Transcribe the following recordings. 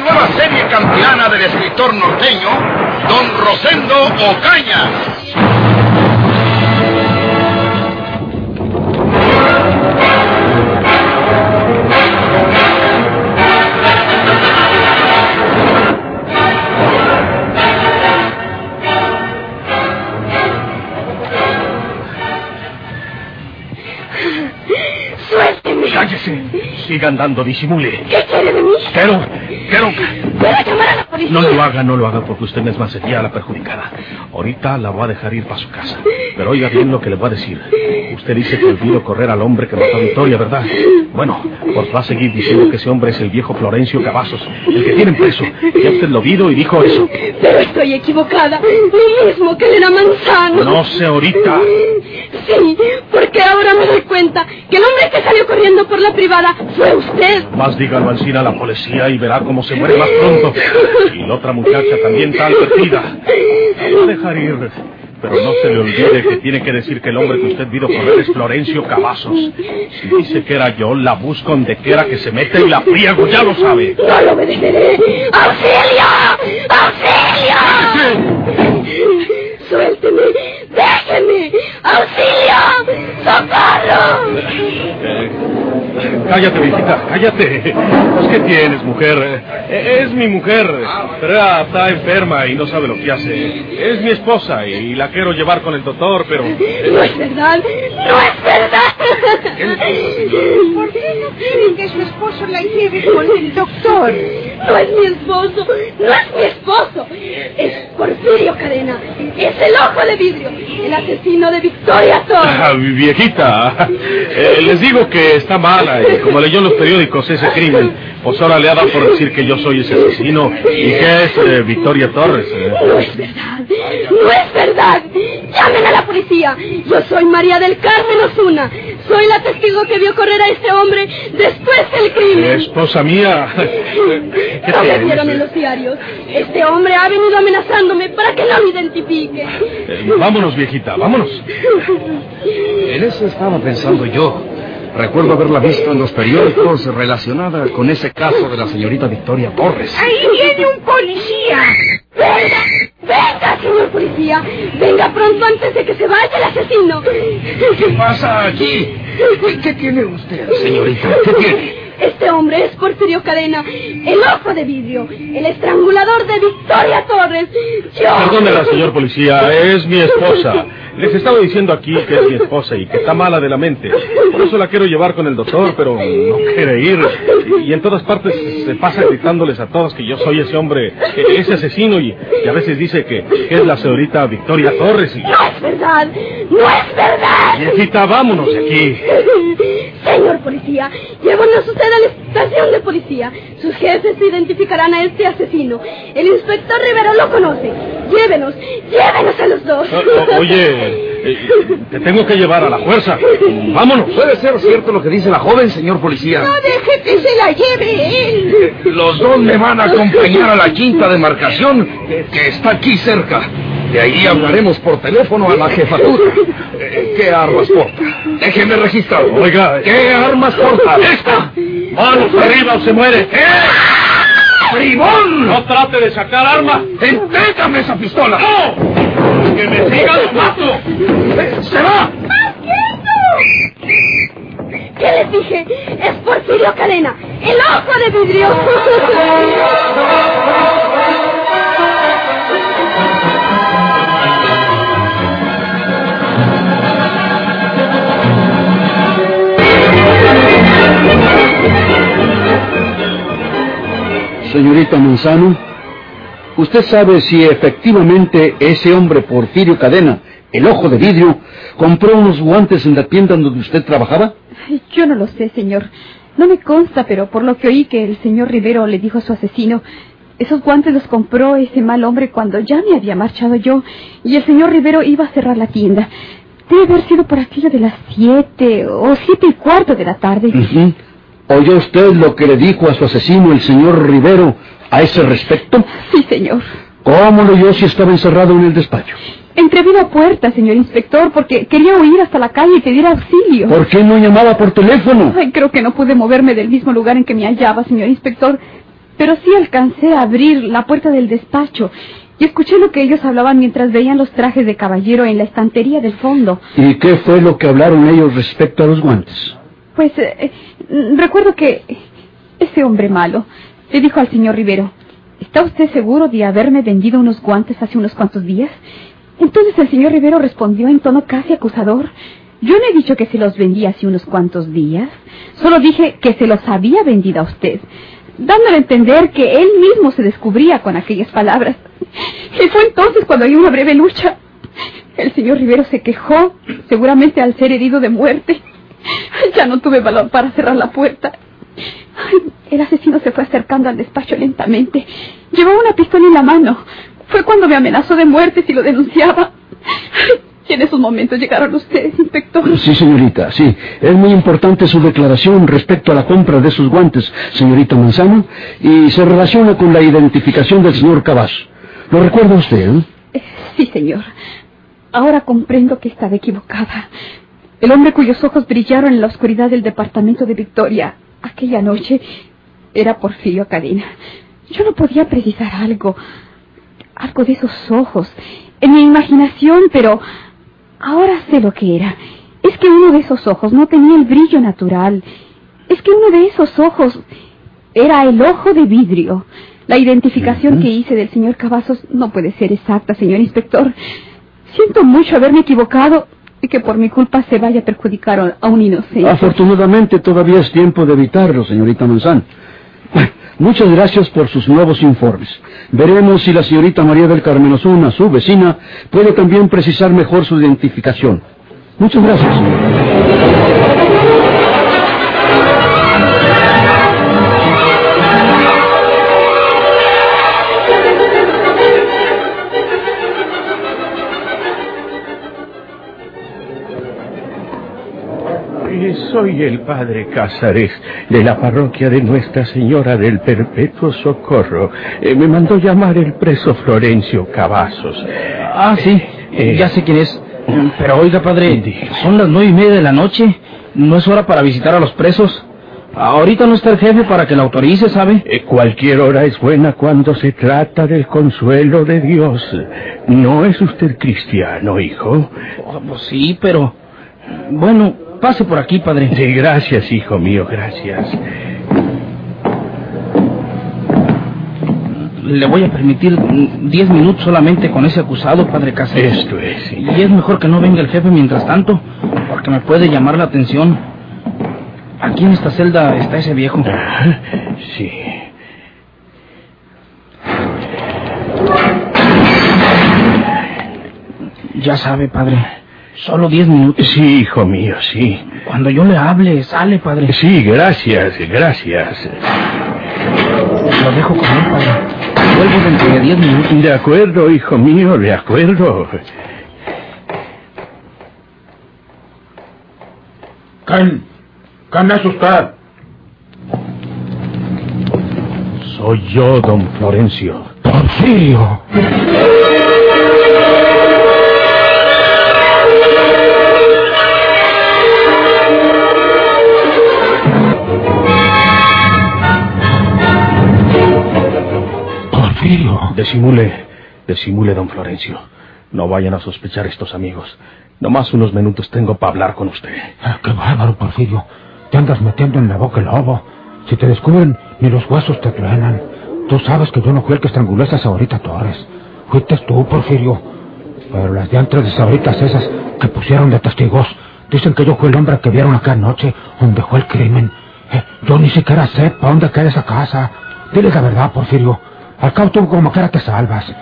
Nueva serie campeana del escritor norteño, Don Rosendo Ocaña. Suélteme. Cállese. Siga andando, disimule. ¿Qué quiere de mí? Quiero, quiero. Voy a llamar a la policía. No lo haga, no lo haga, porque usted misma sería la perjudicada. Ahorita la voy a dejar ir para su casa. Pero oiga bien lo que le voy a decir. Usted dice que olvido correr al hombre que mató a Victoria, ¿verdad? Bueno, pues va a seguir diciendo que ese hombre es el viejo Florencio Cavazos, el que tienen preso. Ya usted lo vio y dijo eso. Pero estoy equivocada. Lo mismo que Elena Manzano. No sé ahorita. Sí, porque ahora me doy cuenta que el hombre que salió corriendo por la privada fue usted. Más dígalo al cine a la policía y verá cómo se muere más pronto. Y la otra muchacha también está advertida. La voy a dejar ir. Pero no se le olvide que tiene que decir que el hombre que usted vio correr es Florencio Cavazos. Si dice que era yo, la busco donde quiera que se mete y la friego, ya lo sabe. No lo obedeceré. ¡Auxilio! ¡Auxilio! Suélteme. Déjeme. ¡Auxilio! ¡Socorro! Cállate, visita, cállate. Pues, ¿qué tienes, mujer? Eh, es mi mujer, pero ella está enferma y no sabe lo que hace. Es mi esposa y la quiero llevar con el doctor, pero... No es verdad. No es verdad. ¿Por qué no quieren que su esposo la lleve con el doctor? No es mi esposo. No es mi esposo. Es Porfirio Cadena. Es el ojo de vidrio. El asesino de Victoria Torres. Ah, viejita, eh, les digo que está mala y como leyó en los periódicos ese crimen, pues ahora le ha dado por decir que yo soy ese asesino y que es eh, Victoria Torres. eh. No es verdad. No es verdad. Llamen a la policía. Yo soy María del Carmen Osuna. Soy la testigo que vio correr a este hombre después del crimen. Esposa mía, ¿qué Lo vieron en los diarios. Este hombre ha venido amenazándome para que no me identifique. Eh, vámonos, viejita, vámonos. En eso estaba pensando yo. Recuerdo haberla visto en los periódicos relacionada con ese caso de la señorita Victoria Torres. Ahí viene un policía. Venga, venga, señor policía. Venga pronto antes de que se vaya el asesino. ¿Qué pasa aquí? ¿Qué, qué tiene usted, señorita? ¿Qué tiene? Este hombre es Porfirio Cadena, el ojo de vidrio, el estrangulador de Victoria Torres. Yo... Perdónela, señor policía, es mi esposa. Les estaba diciendo aquí que es mi esposa y que está mala de la mente. Por eso la quiero llevar con el doctor, pero no quiere ir. Y en todas partes se pasa gritándoles a todos que yo soy ese hombre, ese asesino, y, y a veces dice que, que es la señorita Victoria Torres. Y... No es verdad, no es verdad. Viejita, vámonos de aquí. Señor policía, llévanos usted a la estación de policía. Sus jefes identificarán a este asesino. El inspector Rivero lo conoce. Llévenos, llévenos a los dos. O- o- oye, eh, te tengo que llevar a la fuerza. Vámonos. ¿Puede ser cierto lo que dice la joven, señor policía? No deje que se la lleve él. Los dos me van a acompañar a la quinta demarcación que está aquí cerca. De ahí hablaremos por teléfono a la jefatura. Eh, ¿Qué armas porta? Déjeme registrarlo. Oiga, ¿Qué armas porta? ¡Esta! ¡Manos arriba o se muere! ¡Eh! ¡Bribón! ¡No trate de sacar arma! ¡Entrégame esa pistola! ¡No! ¡Que me siga lo mato! Eh, ¡Se va! ¿Qué les dije? Es Porfirio Cadena, el ojo de vidrio. Señorita Manzano, ¿usted sabe si efectivamente ese hombre Porfirio Cadena, el ojo de vidrio, compró unos guantes en la tienda donde usted trabajaba? Yo no lo sé, señor. No me consta, pero por lo que oí que el señor Rivero le dijo a su asesino, Esos guantes los compró ese mal hombre cuando ya me había marchado yo y el señor Rivero iba a cerrar la tienda. Debe haber sido por aquello de las siete o siete y cuarto de la tarde. ¿Oyó usted lo que le dijo a su asesino el señor Rivero a ese respecto? Sí, señor. ¿Cómo lo oyó si estaba encerrado en el despacho? Entreví la puerta, señor inspector, porque quería huir hasta la calle y pedir auxilio. ¿Por qué no llamaba por teléfono? Ay, creo que no pude moverme del mismo lugar en que me hallaba, señor inspector. Pero sí alcancé a abrir la puerta del despacho y escuché lo que ellos hablaban mientras veían los trajes de caballero en la estantería del fondo. ¿Y qué fue lo que hablaron ellos respecto a los guantes? Pues eh, eh, recuerdo que ese hombre malo le dijo al señor Rivero, ¿está usted seguro de haberme vendido unos guantes hace unos cuantos días? Entonces el señor Rivero respondió en tono casi acusador. Yo no he dicho que se los vendía hace unos cuantos días. Solo dije que se los había vendido a usted, dándole a entender que él mismo se descubría con aquellas palabras. Y fue entonces cuando hay una breve lucha. El señor Rivero se quejó, seguramente al ser herido de muerte. Ya no tuve valor para cerrar la puerta. Ay, El asesino se fue acercando al despacho lentamente. Llevaba una pistola en la mano. Fue cuando me amenazó de muerte si lo denunciaba. Ay, Y en esos momentos llegaron ustedes, inspector. Sí, señorita, sí. Es muy importante su declaración respecto a la compra de esos guantes, señorita Manzano, y se relaciona con la identificación del señor Cavazo. ¿Lo recuerda usted? eh? Eh, Sí, señor. Ahora comprendo que estaba equivocada. El hombre cuyos ojos brillaron en la oscuridad del departamento de Victoria aquella noche era Porfirio Cadena. Yo no podía precisar algo, algo de esos ojos, en mi imaginación, pero ahora sé lo que era. Es que uno de esos ojos no tenía el brillo natural. Es que uno de esos ojos era el ojo de vidrio. La identificación que hice del señor Cavazos no puede ser exacta, señor inspector. Siento mucho haberme equivocado y que por mi culpa se vaya a perjudicar a- un inocente. Afortunadamente todavía es tiempo de evitarlo, señorita. Bueno, Muchas gracias por sus nuevos informes. Veremos si la señorita María del Carmen Osuna, su vecina, puede también precisar mejor su identificación. Muchas gracias. Soy el padre Cázares de la parroquia de Nuestra Señora del Perpetuo Socorro. Eh, me mandó llamar el preso Florencio Cavazos. Ah, sí, Eh, ya sé quién es. Pero oiga, padre, son las nueve y media de la noche. ¿No es hora para visitar a los presos? Ahorita no está el jefe para que la autorice, ¿sabe? Eh, cualquier hora es buena cuando se trata del consuelo de Dios. ¿No es usted cristiano, hijo? Oh, pues sí, pero... Bueno, pase por aquí, padre. Sí, gracias, hijo mío, gracias. Le voy a permitir diez minutos solamente con ese acusado, padre Cáceres. Esto es. sí. Y es mejor que no venga el jefe mientras tanto, porque me puede llamar la atención. Aquí en esta celda está ese viejo. Ah, Sí. Ya sabe, padre. Solo diez minutos. Sí, hijo mío, sí. Cuando yo le hable, sale, padre. Sí, gracias, gracias. Lo dejo con él, padre. Vuelvo dentro de diez minutos. De acuerdo, hijo mío, de acuerdo. ¿Quién? ¿Quién es usted? Soy yo, don Florencio. Porfirio. Disimule, disimule, don Florencio. No vayan a sospechar estos amigos. Nomás unos minutos tengo para hablar con usted. Ah, qué bárbaro, Porfirio. Te andas metiendo en la boca el lobo. Si te descubren, ni los huesos te truenan. Tú sabes que yo no fui el que estranguló a esa Saurita Torres. Fuiste tú, Porfirio. Pero las diantres de Sauritas esas que pusieron de testigos dicen que yo fui el hombre que vieron acá anoche donde fue el crimen. Eh, yo ni siquiera sé para dónde queda esa casa. Diles la verdad, Porfirio. Al cabo tú como quiera te salvas.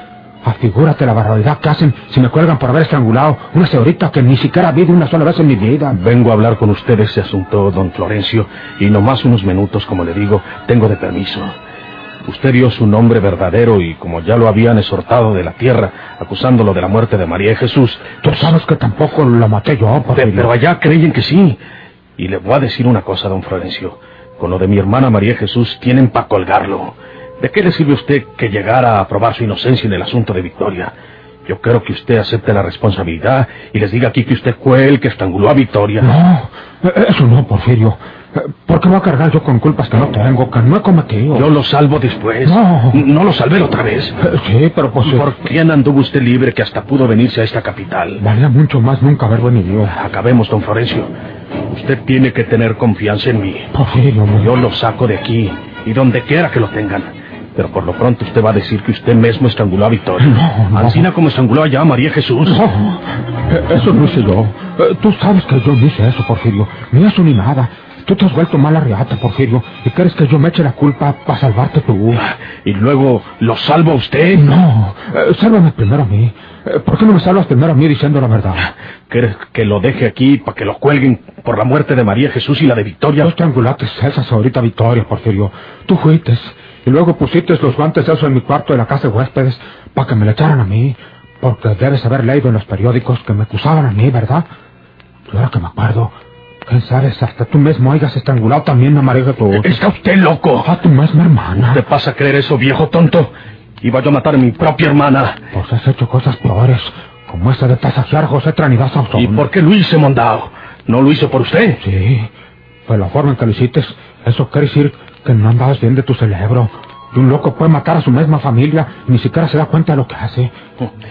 Afigúrate la barbaridad que hacen si me cuelgan por haber estrangulado una señorita que ni siquiera vi de una sola vez en mi vida. Vengo a hablar con usted de ese asunto, don Florencio, y nomás unos minutos, como le digo, tengo de permiso. Usted dio su nombre verdadero y como ya lo habían exhortado de la tierra, acusándolo de la muerte de María y Jesús. Tú sabes que tampoco lo maté yo, Porfirio. Pero allá creyen que sí. Y le voy a decir una cosa, don Florencio. Con lo de mi hermana María Jesús tienen para colgarlo. ¿De qué le sirve a usted que llegara a probar su inocencia en el asunto de Victoria? Yo quiero que usted acepte la responsabilidad y les diga aquí que usted fue el que estranguló a Victoria. No, eh, eso no, Porfirio. Eh, ¿Por qué voy a cargar yo con culpas que no tengo, que no he cometido? Yo lo salvo después. No. No lo salvé otra vez. Eh, Sí, pero pues... eh, ¿Por quién anduvo usted libre que hasta pudo venirse a esta capital? Valía mucho más nunca haber venido. Acabemos, don Florencio. Usted tiene que tener confianza en mí. Porfirio, me- Yo lo saco de aquí y donde quiera que lo tengan. Pero por lo pronto usted va a decir que usted mismo estranguló a Victoria. No, no. Ancina como estranguló allá a María Jesús. No, eh, eso no hice yo. Eh, Tú sabes que yo no hice eso, Porfirio. Ni eso ni nada. Tú te has vuelto mala riata, Porfirio. ¿Y quieres que yo me eche la culpa para salvarte tú? Y luego lo salva usted. No, eh, sálvame primero a mí. Eh, ¿Por qué no me salvas primero a mí diciendo la verdad? ¿Quieres que lo deje aquí para que lo cuelguen por la muerte de María Jesús y la de Victoria? Dos triangulates esas ahorita, Victoria, Porfirio. Tú fuiste y luego pusiste los guantes esos en mi cuarto de la casa de huéspedes para que me le echaran a mí. Porque debes haber leído en los periódicos que me acusaban a mí, ¿verdad? Y ahora que me acuerdo, quién sabe, si hasta tú mismo hayas estrangulado también a María Jesús. Está usted loco. A tu misma hermana. ¿Te pasa a creer eso, viejo tonto? Iba yo a matar a mi propia hermana. Pues has hecho cosas peores, como esa de tasajear José Trinidad Sauzón. ¿Y por qué lo hice, mondao? ¿No lo hice por usted? Sí, pues la forma en que lo hiciste, eso quiere decir que no andabas bien de tu cerebro. Y un loco puede matar a su misma familia y ni siquiera se da cuenta de lo que hace.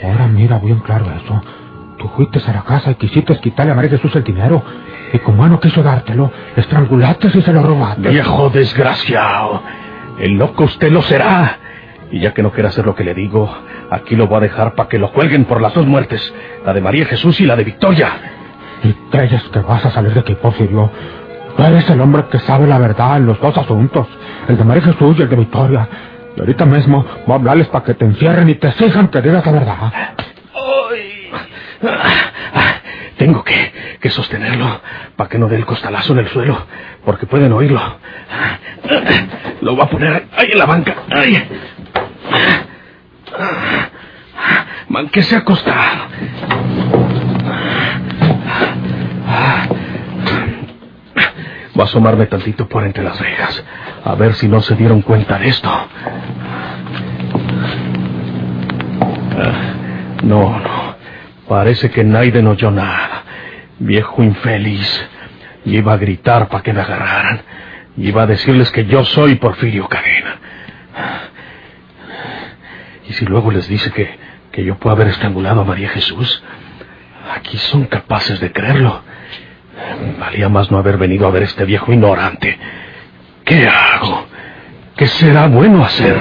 Ahora mira bien claro eso. Tú fuiste a la casa y quisiste quitarle a María Jesús el dinero. Y como no quiso dártelo, estrangulaste y se lo robaste. Viejo desgraciado. El loco usted lo será. Y ya que no quiere hacer lo que le digo, aquí lo voy a dejar para que lo cuelguen por las dos muertes. La de María Jesús y la de Victoria. Y crees que vas a salir de aquí, Porfirio. Tú eres el hombre que sabe la verdad en los dos asuntos. El de María Jesús y el de Victoria. Y ahorita mismo voy a hablarles para que te encierren y te exijan que digas la verdad. Tengo que, que sostenerlo para que no dé el costalazo en el suelo, porque pueden oírlo. Lo voy a poner ahí en la banca. Ahí. Man, que se acostado. Voy a asomarme tantito por entre las rejas, a ver si no se dieron cuenta de esto. Ah, No, no. Parece que Naiden oyó nada. Viejo infeliz. Y iba a gritar para que me agarraran. Y iba a decirles que yo soy Porfirio Cadena. Y si luego les dice que, que yo puedo haber estrangulado a María Jesús, aquí son capaces de creerlo. Valía más no haber venido a ver este viejo ignorante. ¿Qué hago? ¿Qué será bueno hacer?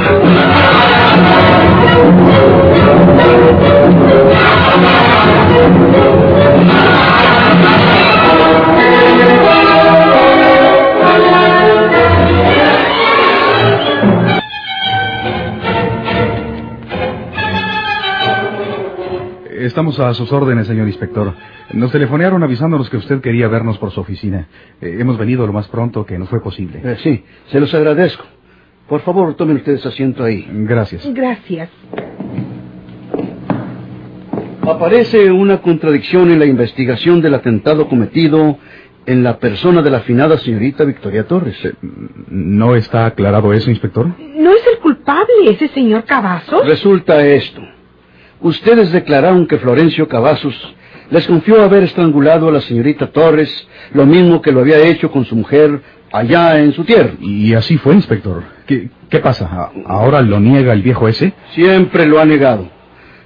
Estamos a sus órdenes, señor inspector. Nos telefonearon avisándonos que usted quería vernos por su oficina. Eh, hemos venido lo más pronto que nos fue posible. Eh, sí, se los agradezco. Por favor, tomen ustedes asiento ahí. Gracias. Gracias. Aparece una contradicción en la investigación del atentado cometido en la persona de la afinada señorita Victoria Torres. ¿No está aclarado eso, inspector? ¿No es el culpable ese señor Cavazos? Resulta esto. Ustedes declararon que Florencio Cavazos les confió haber estrangulado a la señorita Torres, lo mismo que lo había hecho con su mujer allá en su tierra. Y así fue, inspector. ¿Qué, qué pasa? ¿A- ¿Ahora lo niega el viejo ese? Siempre lo ha negado.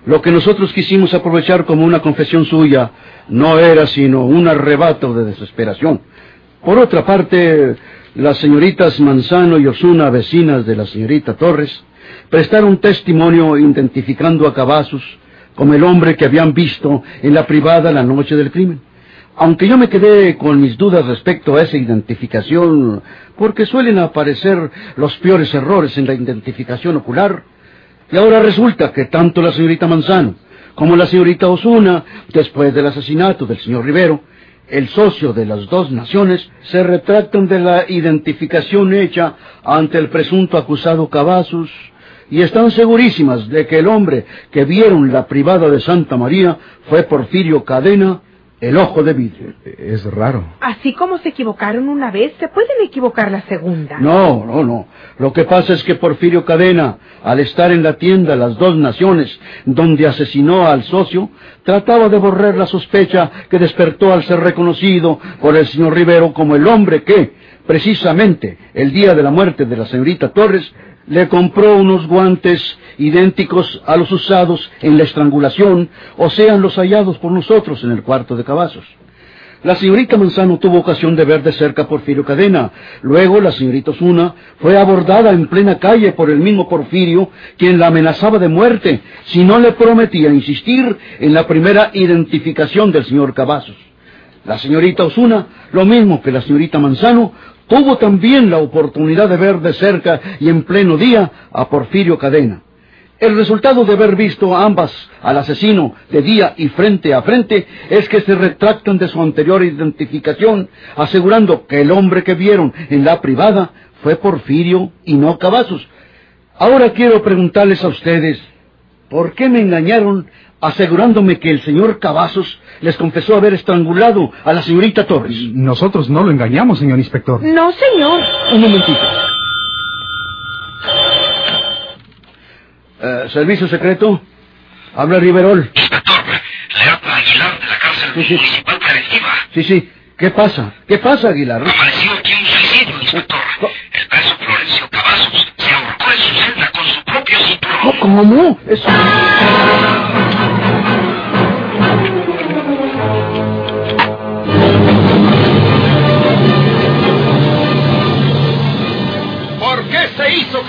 Lo que nosotros quisimos aprovechar como una confesión suya no era sino un arrebato de desesperación. Por otra parte, las señoritas Manzano y Osuna, vecinas de la señorita Torres, prestaron testimonio identificando a Cavazos como el hombre que habían visto en la privada la noche del crimen. Aunque yo me quedé con mis dudas respecto a esa identificación, porque suelen aparecer los peores errores en la identificación ocular, y ahora resulta que tanto la señorita Manzano como la señorita Osuna, después del asesinato del señor Rivero, el socio de las dos naciones, se retractan de la identificación hecha ante el presunto acusado Cavazos y están segurísimas de que el hombre que vieron la privada de Santa María fue Porfirio Cadena, el ojo de vidrio. Es raro. Así como se equivocaron una vez, se pueden equivocar la segunda. No, no, no. Lo que pasa es que Porfirio Cadena, al estar en la tienda Las Dos Naciones, donde asesinó al socio, trataba de borrar la sospecha que despertó al ser reconocido por el señor Rivero como el hombre que, precisamente el día de la muerte de la señorita Torres, le compró unos guantes idénticos a los usados en la estrangulación, o sean los hallados por nosotros en el cuarto de Cavazos. La señorita Manzano tuvo ocasión de ver de cerca a Porfirio Cadena. Luego la señorita Osuna fue abordada en plena calle por el mismo Porfirio, quien la amenazaba de muerte si no le prometía insistir en la primera identificación del señor Cavazos. La señorita Osuna, lo mismo que la señorita Manzano, tuvo también la oportunidad de ver de cerca y en pleno día a Porfirio Cadena. El resultado de haber visto a ambas al asesino de día y frente a frente es que se retractan de su anterior identificación, asegurando que el hombre que vieron en la privada fue Porfirio y no Cavazos. Ahora quiero preguntarles a ustedes, ¿por qué me engañaron asegurándome que el señor Cavazos les confesó haber estrangulado a la señorita Torres? Nosotros no lo engañamos, señor inspector. No, señor. Un momentito. Eh, ¿Servicio secreto? Habla Riverol. Inspector, le habla Aguilar de la cárcel Sí, sí. municipal preventiva. Sí, sí. ¿Qué pasa? ¿Qué pasa, Aguilar? Amaneció aquí un suicidio, inspector. El preso Florencio Cavazos se ahorcó en su celda con su propio cinturón. ¿Cómo? Eso...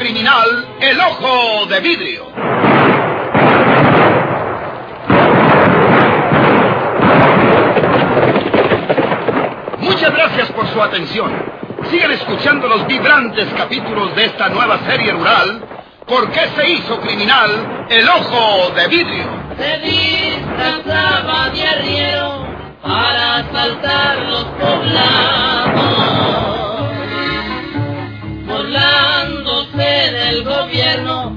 criminal El Ojo de Vidrio. Muchas gracias por su atención. Sigan escuchando los vibrantes capítulos de esta nueva serie rural. ¿Por qué se hizo criminal El Ojo de Vidrio? Se disfrazaba de arriero para asaltar los poblados en el gobierno.